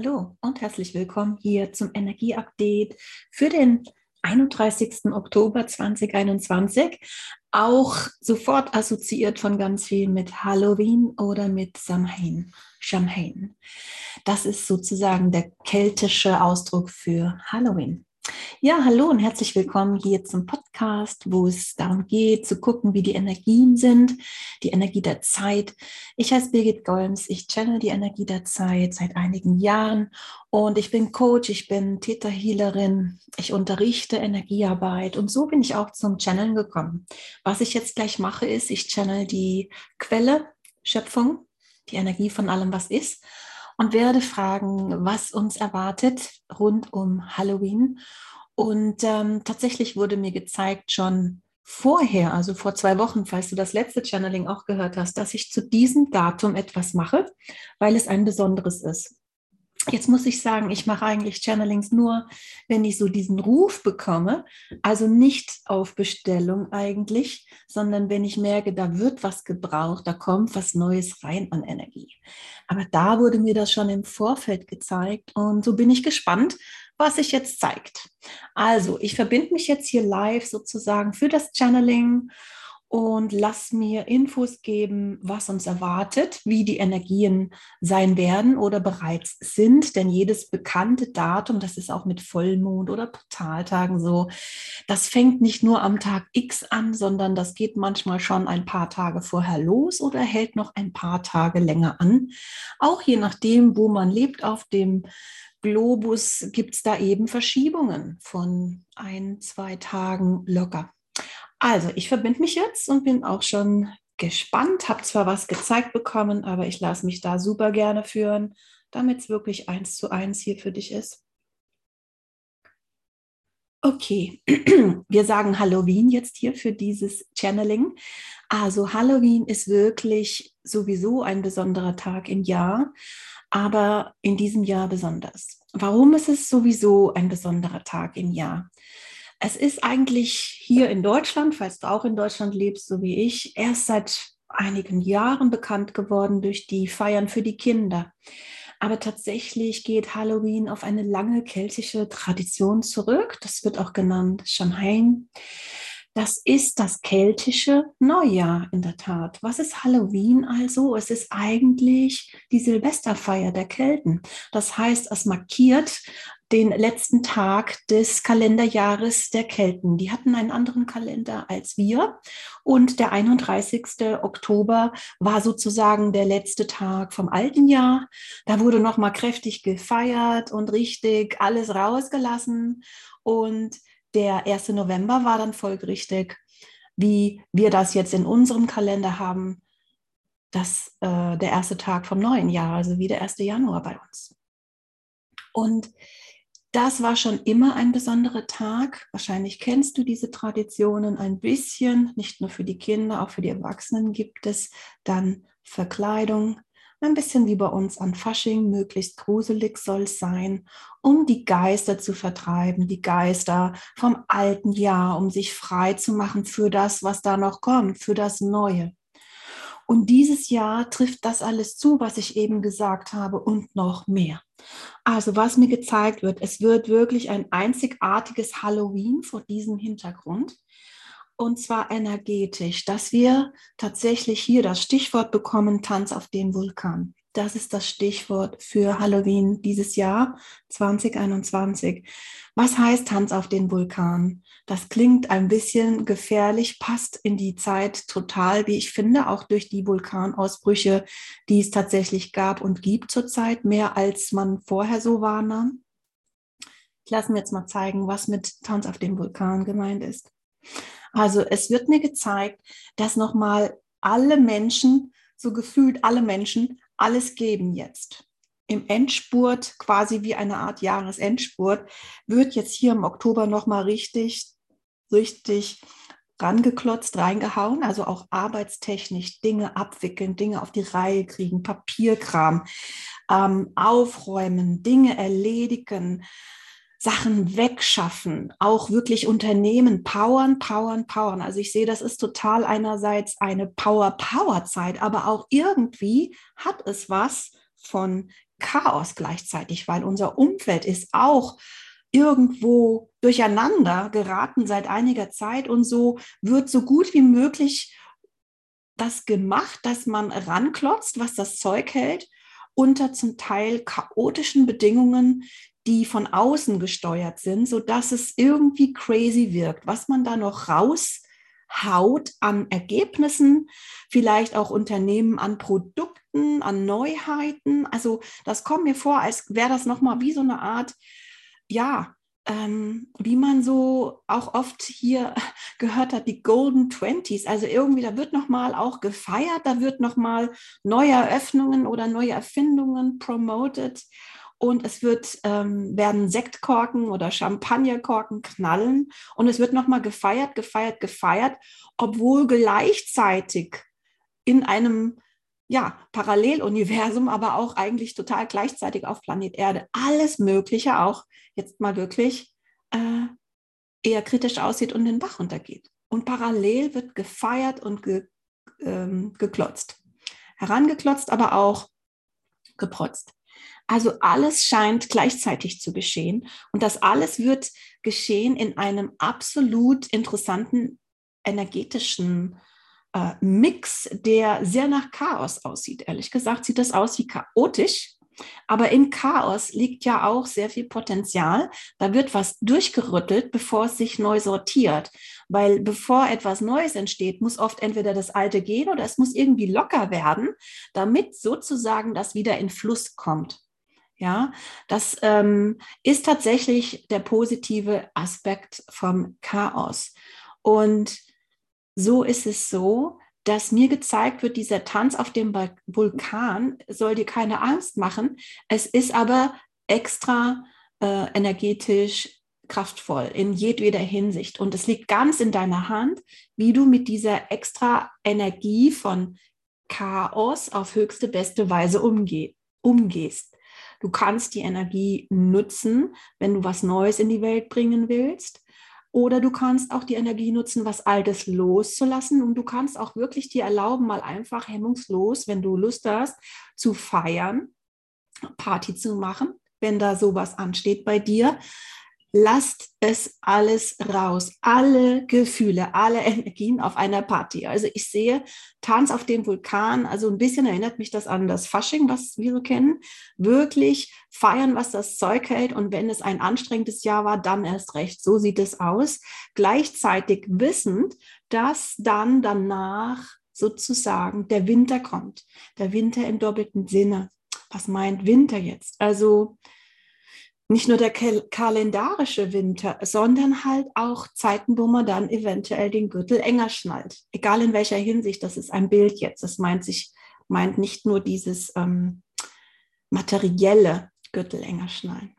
Hallo und herzlich willkommen hier zum Energieupdate für den 31. Oktober 2021. Auch sofort assoziiert von ganz vielen mit Halloween oder mit Samhain. Samhain. Das ist sozusagen der keltische Ausdruck für Halloween. Ja, hallo und herzlich willkommen hier zum Podcast, wo es darum geht, zu gucken, wie die Energien sind, die Energie der Zeit. Ich heiße Birgit Golms, ich channel die Energie der Zeit seit einigen Jahren und ich bin Coach, ich bin Täterhealerin, ich unterrichte Energiearbeit und so bin ich auch zum Channeln gekommen. Was ich jetzt gleich mache, ist, ich channel die Quelle, Schöpfung, die Energie von allem, was ist und werde fragen, was uns erwartet rund um Halloween. Und ähm, tatsächlich wurde mir gezeigt schon vorher, also vor zwei Wochen, falls du das letzte Channeling auch gehört hast, dass ich zu diesem Datum etwas mache, weil es ein besonderes ist. Jetzt muss ich sagen, ich mache eigentlich Channelings nur, wenn ich so diesen Ruf bekomme. Also nicht auf Bestellung eigentlich, sondern wenn ich merke, da wird was gebraucht, da kommt was Neues rein an Energie. Aber da wurde mir das schon im Vorfeld gezeigt und so bin ich gespannt, was sich jetzt zeigt. Also, ich verbinde mich jetzt hier live sozusagen für das Channeling und lass mir Infos geben, was uns erwartet, wie die Energien sein werden oder bereits sind. Denn jedes bekannte Datum, das ist auch mit Vollmond oder Portaltagen so, das fängt nicht nur am Tag X an, sondern das geht manchmal schon ein paar Tage vorher los oder hält noch ein paar Tage länger an. Auch je nachdem, wo man lebt auf dem Globus, gibt es da eben Verschiebungen von ein, zwei Tagen locker. Also, ich verbinde mich jetzt und bin auch schon gespannt, habe zwar was gezeigt bekommen, aber ich lasse mich da super gerne führen, damit es wirklich eins zu eins hier für dich ist. Okay, wir sagen Halloween jetzt hier für dieses Channeling. Also Halloween ist wirklich sowieso ein besonderer Tag im Jahr, aber in diesem Jahr besonders. Warum ist es sowieso ein besonderer Tag im Jahr? Es ist eigentlich hier in Deutschland, falls du auch in Deutschland lebst, so wie ich, erst seit einigen Jahren bekannt geworden durch die Feiern für die Kinder. Aber tatsächlich geht Halloween auf eine lange keltische Tradition zurück. Das wird auch genannt Samhain. Das ist das keltische Neujahr in der Tat. Was ist Halloween also? Es ist eigentlich die Silvesterfeier der Kelten. Das heißt, es markiert den letzten Tag des Kalenderjahres der Kelten. Die hatten einen anderen Kalender als wir und der 31. Oktober war sozusagen der letzte Tag vom alten Jahr. Da wurde noch mal kräftig gefeiert und richtig alles rausgelassen und der 1. November war dann folgerichtig, wie wir das jetzt in unserem Kalender haben, das äh, der erste Tag vom neuen Jahr, also wie der 1. Januar bei uns. Und das war schon immer ein besonderer Tag. Wahrscheinlich kennst du diese Traditionen ein bisschen. Nicht nur für die Kinder, auch für die Erwachsenen gibt es dann Verkleidung. Ein bisschen wie bei uns an Fasching, möglichst gruselig soll es sein, um die Geister zu vertreiben, die Geister vom alten Jahr, um sich frei zu machen für das, was da noch kommt, für das Neue. Und dieses Jahr trifft das alles zu, was ich eben gesagt habe und noch mehr. Also was mir gezeigt wird, es wird wirklich ein einzigartiges Halloween vor diesem Hintergrund. Und zwar energetisch, dass wir tatsächlich hier das Stichwort bekommen, Tanz auf dem Vulkan. Das ist das Stichwort für Halloween dieses Jahr 2021. Was heißt Tanz auf den Vulkan? Das klingt ein bisschen gefährlich, passt in die Zeit total, wie ich finde, auch durch die Vulkanausbrüche, die es tatsächlich gab und gibt zurzeit, mehr als man vorher so wahrnahm. Ich lasse mir jetzt mal zeigen, was mit Tanz auf dem Vulkan gemeint ist. Also es wird mir gezeigt, dass nochmal alle Menschen, so gefühlt alle Menschen, alles geben jetzt. Im Endspurt, quasi wie eine Art Jahresendspurt, wird jetzt hier im Oktober nochmal richtig, richtig rangeklotzt, reingehauen, also auch arbeitstechnisch Dinge abwickeln, Dinge auf die Reihe kriegen, Papierkram, ähm, aufräumen, Dinge erledigen, Sachen wegschaffen, auch wirklich Unternehmen powern, powern, powern. Also ich sehe, das ist total einerseits eine Power-Power-Zeit, aber auch irgendwie hat es was von Chaos gleichzeitig, weil unser Umfeld ist auch irgendwo durcheinander geraten seit einiger Zeit und so wird so gut wie möglich das gemacht, dass man ranklotzt, was das Zeug hält, unter zum Teil chaotischen Bedingungen, die von außen gesteuert sind, sodass es irgendwie crazy wirkt, was man da noch raushaut an Ergebnissen, vielleicht auch Unternehmen an Produkten, an Neuheiten. Also das kommt mir vor, als wäre das nochmal wie so eine Art ja, ähm, wie man so auch oft hier gehört hat, die Golden Twenties. Also irgendwie, da wird nochmal auch gefeiert, da wird nochmal neue Eröffnungen oder neue Erfindungen promoted. Und es wird, ähm, werden Sektkorken oder Champagnerkorken knallen. Und es wird nochmal gefeiert, gefeiert, gefeiert, obwohl gleichzeitig in einem ja, Paralleluniversum, aber auch eigentlich total gleichzeitig auf Planet Erde. Alles Mögliche auch jetzt mal wirklich äh, eher kritisch aussieht und den Bach runtergeht. Und parallel wird gefeiert und ge, ähm, geklotzt. Herangeklotzt, aber auch geprotzt. Also alles scheint gleichzeitig zu geschehen. Und das alles wird geschehen in einem absolut interessanten energetischen äh, Mix, der sehr nach Chaos aussieht. Ehrlich gesagt sieht das aus wie chaotisch. Aber im Chaos liegt ja auch sehr viel Potenzial. Da wird was durchgerüttelt, bevor es sich neu sortiert. Weil bevor etwas Neues entsteht, muss oft entweder das Alte gehen oder es muss irgendwie locker werden, damit sozusagen das wieder in Fluss kommt. Ja, das ähm, ist tatsächlich der positive Aspekt vom Chaos. Und so ist es so, dass mir gezeigt wird, dieser Tanz auf dem Vulkan soll dir keine Angst machen. Es ist aber extra äh, energetisch kraftvoll in jedweder Hinsicht. Und es liegt ganz in deiner Hand, wie du mit dieser extra Energie von Chaos auf höchste, beste Weise umgeh umgehst. Du kannst die Energie nutzen, wenn du was Neues in die Welt bringen willst. Oder du kannst auch die Energie nutzen, was Altes loszulassen. Und du kannst auch wirklich dir erlauben, mal einfach hemmungslos, wenn du Lust hast, zu feiern, Party zu machen, wenn da sowas ansteht bei dir. Lasst es alles raus, alle Gefühle, alle Energien auf einer Party. Also ich sehe Tanz auf dem Vulkan, also ein bisschen erinnert mich das an das Fasching, was wir so kennen. Wirklich feiern, was das Zeug hält und wenn es ein anstrengendes Jahr war, dann erst recht. So sieht es aus. Gleichzeitig wissend, dass dann danach sozusagen der Winter kommt. Der Winter im doppelten Sinne. Was meint Winter jetzt? Also nicht nur der kalendarische Winter, sondern halt auch Zeiten, wo man dann eventuell den Gürtel enger schnallt. Egal in welcher Hinsicht, das ist ein Bild jetzt. Das meint sich, meint nicht nur dieses ähm, materielle Gürtel enger schnallen.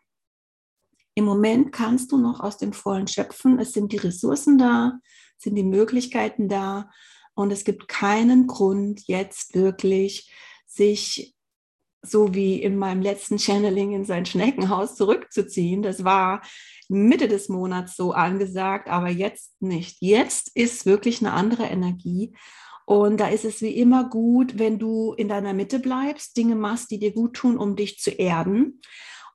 Im Moment kannst du noch aus dem Vollen schöpfen. Es sind die Ressourcen da, sind die Möglichkeiten da und es gibt keinen Grund, jetzt wirklich sich so wie in meinem letzten Channeling in sein Schneckenhaus zurückzuziehen. Das war Mitte des Monats so angesagt, aber jetzt nicht. Jetzt ist wirklich eine andere Energie. Und da ist es wie immer gut, wenn du in deiner Mitte bleibst, Dinge machst, die dir gut tun, um dich zu erden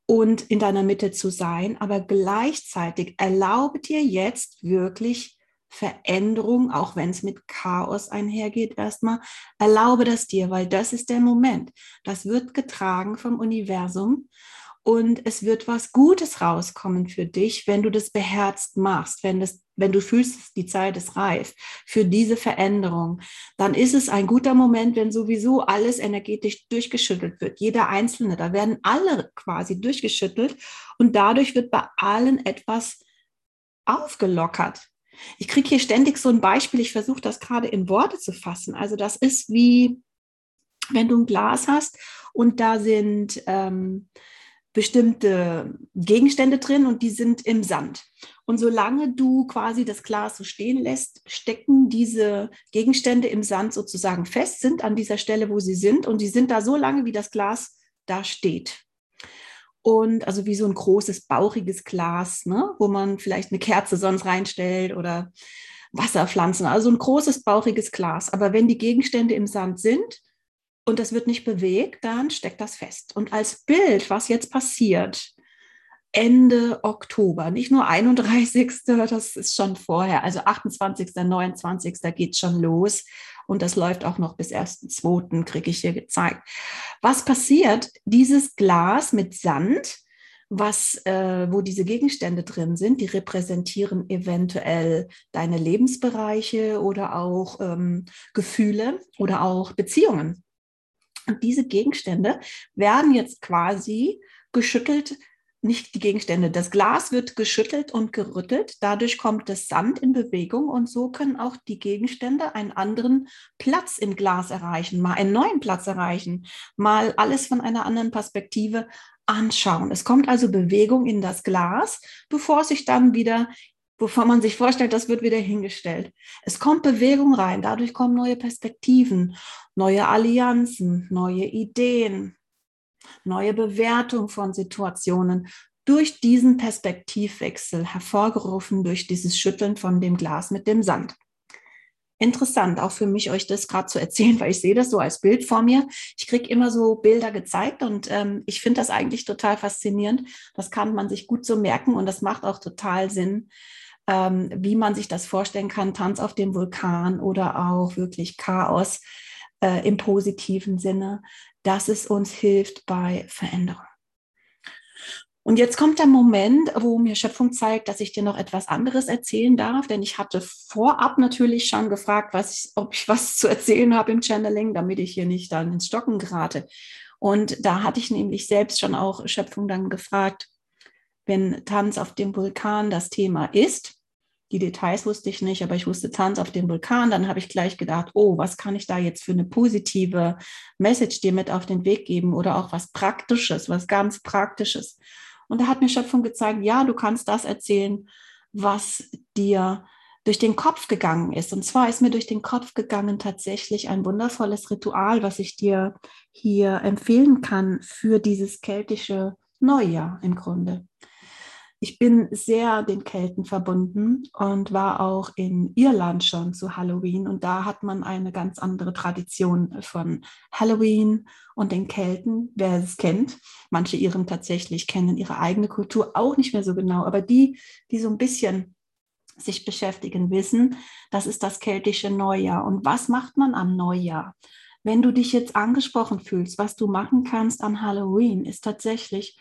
und in deiner Mitte zu sein. Aber gleichzeitig erlaube dir jetzt wirklich Veränderung, auch wenn es mit Chaos einhergeht, erstmal, erlaube das dir, weil das ist der Moment. Das wird getragen vom Universum und es wird was Gutes rauskommen für dich, wenn du das beherzt machst, wenn, das, wenn du fühlst, die Zeit ist reif für diese Veränderung. Dann ist es ein guter Moment, wenn sowieso alles energetisch durchgeschüttelt wird. Jeder Einzelne, da werden alle quasi durchgeschüttelt und dadurch wird bei allen etwas aufgelockert. Ich kriege hier ständig so ein Beispiel, ich versuche das gerade in Worte zu fassen. Also das ist wie, wenn du ein Glas hast und da sind ähm, bestimmte Gegenstände drin und die sind im Sand. Und solange du quasi das Glas so stehen lässt, stecken diese Gegenstände im Sand sozusagen fest, sind an dieser Stelle, wo sie sind und die sind da so lange, wie das Glas da steht und also wie so ein großes, bauchiges Glas, ne, wo man vielleicht eine Kerze sonst reinstellt oder Wasserpflanzen, also ein großes, bauchiges Glas. Aber wenn die Gegenstände im Sand sind, und das wird nicht bewegt, dann steckt das fest. Und als Bild, was jetzt passiert, Ende Oktober, nicht nur 31. Das ist schon vorher, also 28., 29. geht schon los und das läuft auch noch bis 1.2. kriege ich hier gezeigt. Was passiert? Dieses Glas mit Sand, was, äh, wo diese Gegenstände drin sind, die repräsentieren eventuell deine Lebensbereiche oder auch ähm, Gefühle oder auch Beziehungen. Und diese Gegenstände werden jetzt quasi geschüttelt nicht die Gegenstände. Das Glas wird geschüttelt und gerüttelt. Dadurch kommt das Sand in Bewegung und so können auch die Gegenstände einen anderen Platz im Glas erreichen, mal einen neuen Platz erreichen, mal alles von einer anderen Perspektive anschauen. Es kommt also Bewegung in das Glas, bevor sich dann wieder, bevor man sich vorstellt, das wird wieder hingestellt. Es kommt Bewegung rein. Dadurch kommen neue Perspektiven, neue Allianzen, neue Ideen, neue Bewertung von Situationen durch diesen Perspektivwechsel hervorgerufen durch dieses Schütteln von dem Glas mit dem Sand. Interessant, auch für mich, euch das gerade zu erzählen, weil ich sehe das so als Bild vor mir. Ich kriege immer so Bilder gezeigt und ähm, ich finde das eigentlich total faszinierend. Das kann man sich gut so merken und das macht auch total Sinn, ähm, wie man sich das vorstellen kann. Tanz auf dem Vulkan oder auch wirklich Chaos äh, im positiven Sinne dass es uns hilft bei Veränderung. Und jetzt kommt der Moment, wo mir Schöpfung zeigt, dass ich dir noch etwas anderes erzählen darf, denn ich hatte vorab natürlich schon gefragt, was ich, ob ich was zu erzählen habe im Channeling, damit ich hier nicht dann ins Stocken gerate. Und da hatte ich nämlich selbst schon auch Schöpfung dann gefragt, wenn Tanz auf dem Vulkan das Thema ist, die Details wusste ich nicht, aber ich wusste Tanz auf dem Vulkan. Dann habe ich gleich gedacht, oh, was kann ich da jetzt für eine positive Message dir mit auf den Weg geben oder auch was Praktisches, was ganz Praktisches. Und da hat mir Schöpfung gezeigt, ja, du kannst das erzählen, was dir durch den Kopf gegangen ist. Und zwar ist mir durch den Kopf gegangen tatsächlich ein wundervolles Ritual, was ich dir hier empfehlen kann für dieses keltische Neujahr im Grunde. Ich bin sehr den Kelten verbunden und war auch in Irland schon zu Halloween und da hat man eine ganz andere Tradition von Halloween und den Kelten, wer es kennt. Manche ihren tatsächlich kennen ihre eigene Kultur auch nicht mehr so genau, aber die, die so ein bisschen sich beschäftigen, wissen, das ist das keltische Neujahr. Und was macht man am Neujahr? Wenn du dich jetzt angesprochen fühlst, was du machen kannst an Halloween, ist tatsächlich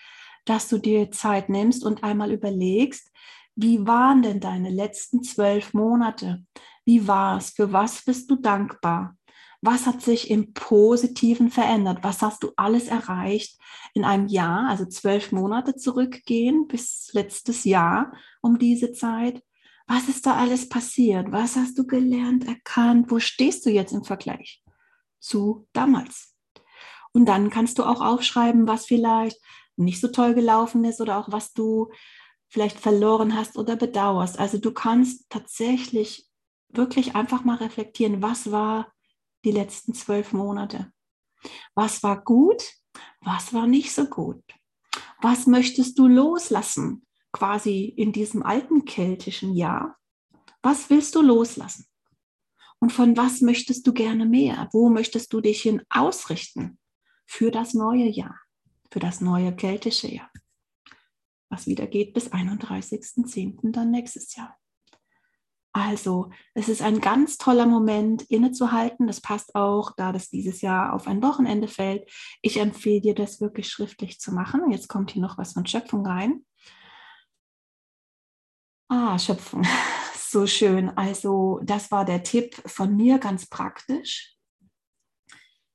dass du dir Zeit nimmst und einmal überlegst, wie waren denn deine letzten zwölf Monate? Wie war es? Für was bist du dankbar? Was hat sich im Positiven verändert? Was hast du alles erreicht in einem Jahr, also zwölf Monate zurückgehen bis letztes Jahr um diese Zeit? Was ist da alles passiert? Was hast du gelernt, erkannt? Wo stehst du jetzt im Vergleich zu damals? Und dann kannst du auch aufschreiben, was vielleicht nicht so toll gelaufen ist oder auch was du vielleicht verloren hast oder bedauerst. Also du kannst tatsächlich wirklich einfach mal reflektieren, was war die letzten zwölf Monate? Was war gut? Was war nicht so gut? Was möchtest du loslassen, quasi in diesem alten keltischen Jahr? Was willst du loslassen? Und von was möchtest du gerne mehr? Wo möchtest du dich hin ausrichten für das neue Jahr? Für das neue keltische Jahr, was wieder geht bis 31.10. dann nächstes Jahr. Also, es ist ein ganz toller Moment, innezuhalten. Das passt auch, da das dieses Jahr auf ein Wochenende fällt. Ich empfehle dir, das wirklich schriftlich zu machen. Jetzt kommt hier noch was von Schöpfung rein. Ah, Schöpfung, so schön. Also, das war der Tipp von mir, ganz praktisch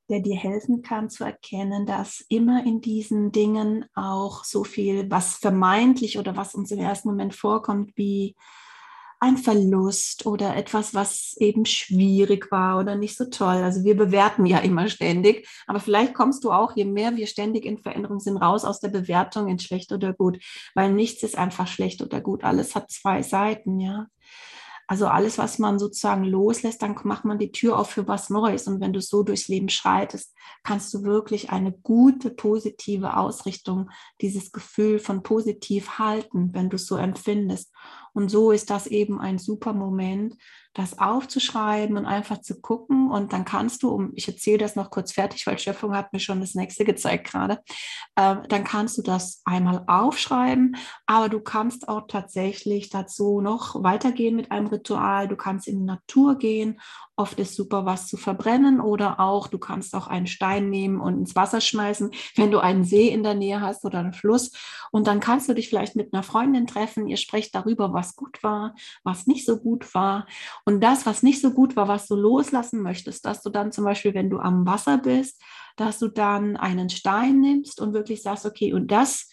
der dir helfen kann zu erkennen, dass immer in diesen Dingen auch so viel, was vermeintlich oder was uns im ersten Moment vorkommt, wie ein Verlust oder etwas, was eben schwierig war oder nicht so toll. Also wir bewerten ja immer ständig, aber vielleicht kommst du auch, je mehr wir ständig in Veränderung sind, raus aus der Bewertung in schlecht oder gut, weil nichts ist einfach schlecht oder gut. Alles hat zwei Seiten, ja. Also alles, was man sozusagen loslässt, dann macht man die Tür auf für was Neues. Und wenn du so durchs Leben schreitest, kannst du wirklich eine gute, positive Ausrichtung, dieses Gefühl von positiv halten, wenn du es so empfindest. Und so ist das eben ein super Moment, das aufzuschreiben und einfach zu gucken. Und dann kannst du, um, ich erzähle das noch kurz fertig, weil Schöpfung hat mir schon das nächste gezeigt gerade, äh, dann kannst du das einmal aufschreiben, aber du kannst auch tatsächlich dazu noch weitergehen mit einem Ritual. Du kannst in die Natur gehen. Oft ist super, was zu verbrennen oder auch, du kannst auch einen Stein nehmen und ins Wasser schmeißen, wenn du einen See in der Nähe hast oder einen Fluss. Und dann kannst du dich vielleicht mit einer Freundin treffen. Ihr sprecht darüber, was gut war, was nicht so gut war. Und das, was nicht so gut war, was du loslassen möchtest, dass du dann zum Beispiel, wenn du am Wasser bist, dass du dann einen Stein nimmst und wirklich sagst, okay, und das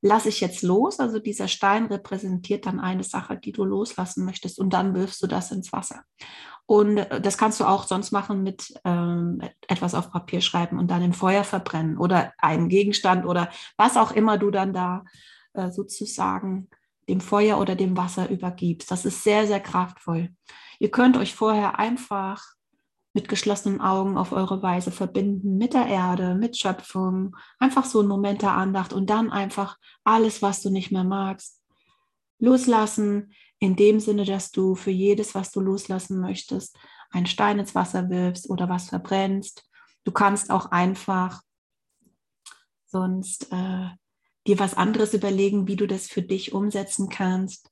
lasse ich jetzt los. Also dieser Stein repräsentiert dann eine Sache, die du loslassen möchtest und dann wirfst du das ins Wasser. Und äh, das kannst du auch sonst machen mit ähm, etwas auf Papier schreiben und dann im Feuer verbrennen oder einen Gegenstand oder was auch immer du dann da äh, sozusagen dem Feuer oder dem Wasser übergibst. Das ist sehr, sehr kraftvoll. Ihr könnt euch vorher einfach mit geschlossenen Augen auf eure Weise verbinden mit der Erde, mit Schöpfung, einfach so ein Moment der Andacht und dann einfach alles, was du nicht mehr magst, loslassen, in dem Sinne, dass du für jedes, was du loslassen möchtest, einen Stein ins Wasser wirfst oder was verbrennst. Du kannst auch einfach sonst äh, dir was anderes überlegen, wie du das für dich umsetzen kannst.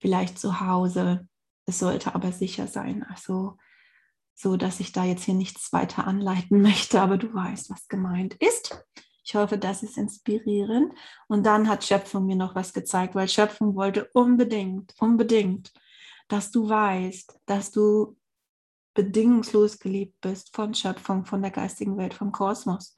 Vielleicht zu Hause, es sollte aber sicher sein. Also so, dass ich da jetzt hier nichts weiter anleiten möchte, aber du weißt, was gemeint ist. Ich hoffe, das ist inspirierend. Und dann hat Schöpfung mir noch was gezeigt, weil Schöpfung wollte unbedingt, unbedingt, dass du weißt, dass du bedingungslos geliebt bist von Schöpfung, von der geistigen Welt, vom Kosmos.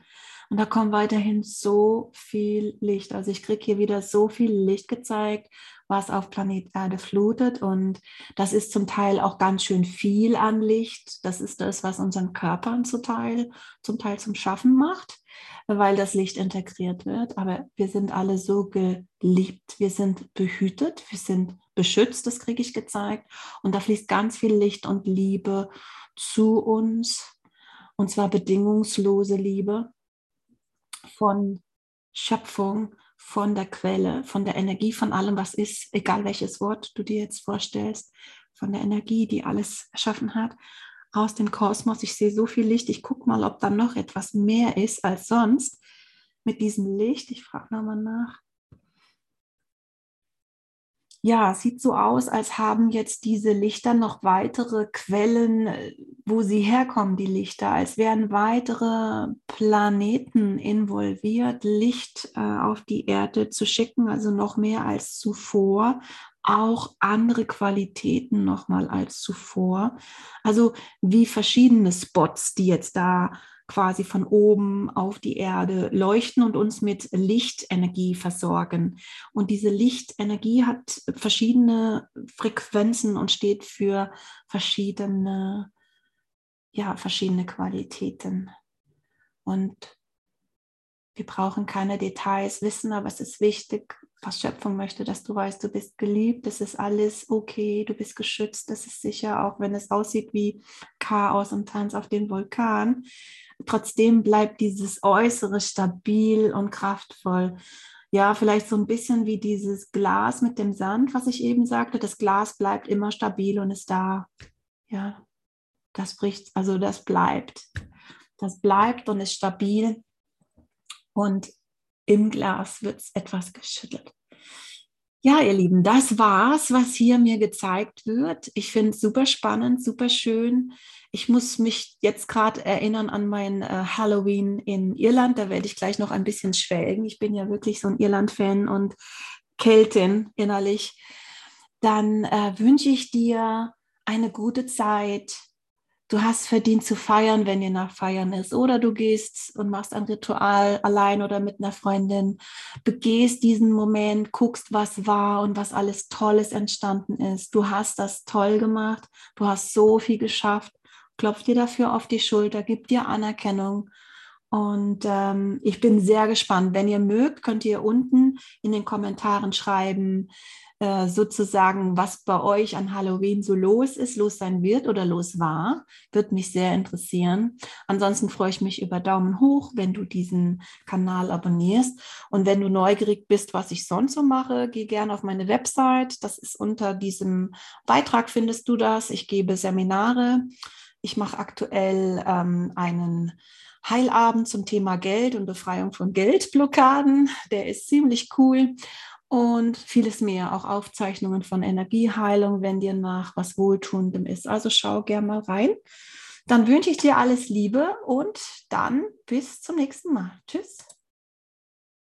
Und da kommt weiterhin so viel Licht. Also ich kriege hier wieder so viel Licht gezeigt, was auf Planet Erde flutet. Und das ist zum Teil auch ganz schön viel an Licht. Das ist das, was unseren Körpern zum Teil, zum Teil zum Schaffen macht, weil das Licht integriert wird. Aber wir sind alle so geliebt. Wir sind behütet. Wir sind beschützt. Das kriege ich gezeigt. Und da fließt ganz viel Licht und Liebe zu uns. Und zwar bedingungslose Liebe von Schöpfung, von der Quelle, von der Energie, von allem, was ist, egal welches Wort du dir jetzt vorstellst, von der Energie, die alles erschaffen hat, aus dem Kosmos. Ich sehe so viel Licht. Ich gucke mal, ob da noch etwas mehr ist als sonst mit diesem Licht. Ich frage nochmal nach ja, sieht so aus, als haben jetzt diese Lichter noch weitere Quellen, äh, wo sie herkommen, die Lichter, als wären weitere Planeten involviert, Licht äh, auf die Erde zu schicken, also noch mehr als zuvor, auch andere Qualitäten nochmal als zuvor. Also wie verschiedene Spots, die jetzt da quasi von oben auf die Erde leuchten und uns mit Lichtenergie versorgen. Und diese Lichtenergie hat verschiedene Frequenzen und steht für verschiedene, ja, verschiedene Qualitäten. Und wir brauchen keine Details wissen, aber es ist wichtig, was Schöpfung möchte, dass du weißt, du bist geliebt, es ist alles okay, du bist geschützt, es ist sicher, auch wenn es aussieht wie Chaos und Tanz auf dem Vulkan trotzdem bleibt dieses Äußere stabil und kraftvoll. Ja, vielleicht so ein bisschen wie dieses Glas mit dem Sand, was ich eben sagte. Das Glas bleibt immer stabil und ist da. Ja, das bricht, also das bleibt. Das bleibt und ist stabil. Und im Glas wird es etwas geschüttelt. Ja, ihr Lieben, das war's, was hier mir gezeigt wird. Ich finde es super spannend, super schön. Ich muss mich jetzt gerade erinnern an mein äh, Halloween in Irland. Da werde ich gleich noch ein bisschen schwelgen. Ich bin ja wirklich so ein Irland-Fan und Keltin innerlich. Dann äh, wünsche ich dir eine gute Zeit du hast verdient zu feiern, wenn dir nach Feiern ist. Oder du gehst und machst ein Ritual allein oder mit einer Freundin, begehst diesen Moment, guckst, was war und was alles Tolles entstanden ist. Du hast das toll gemacht, du hast so viel geschafft. Klopf dir dafür auf die Schulter, gib dir Anerkennung. Und ähm, ich bin sehr gespannt. Wenn ihr mögt, könnt ihr unten in den Kommentaren schreiben, äh, sozusagen, was bei euch an Halloween so los ist, los sein wird oder los war. Wird mich sehr interessieren. Ansonsten freue ich mich über Daumen hoch, wenn du diesen Kanal abonnierst. Und wenn du neugierig bist, was ich sonst so mache, geh gerne auf meine Website. Das ist unter diesem Beitrag findest du das. Ich gebe Seminare. Ich mache aktuell ähm, einen Heilabend zum Thema Geld und Befreiung von Geldblockaden. Der ist ziemlich cool und vieles mehr, auch Aufzeichnungen von Energieheilung, wenn dir nach was Wohltuendem ist. Also schau gern mal rein. Dann wünsche ich dir alles Liebe und dann bis zum nächsten Mal. Tschüss.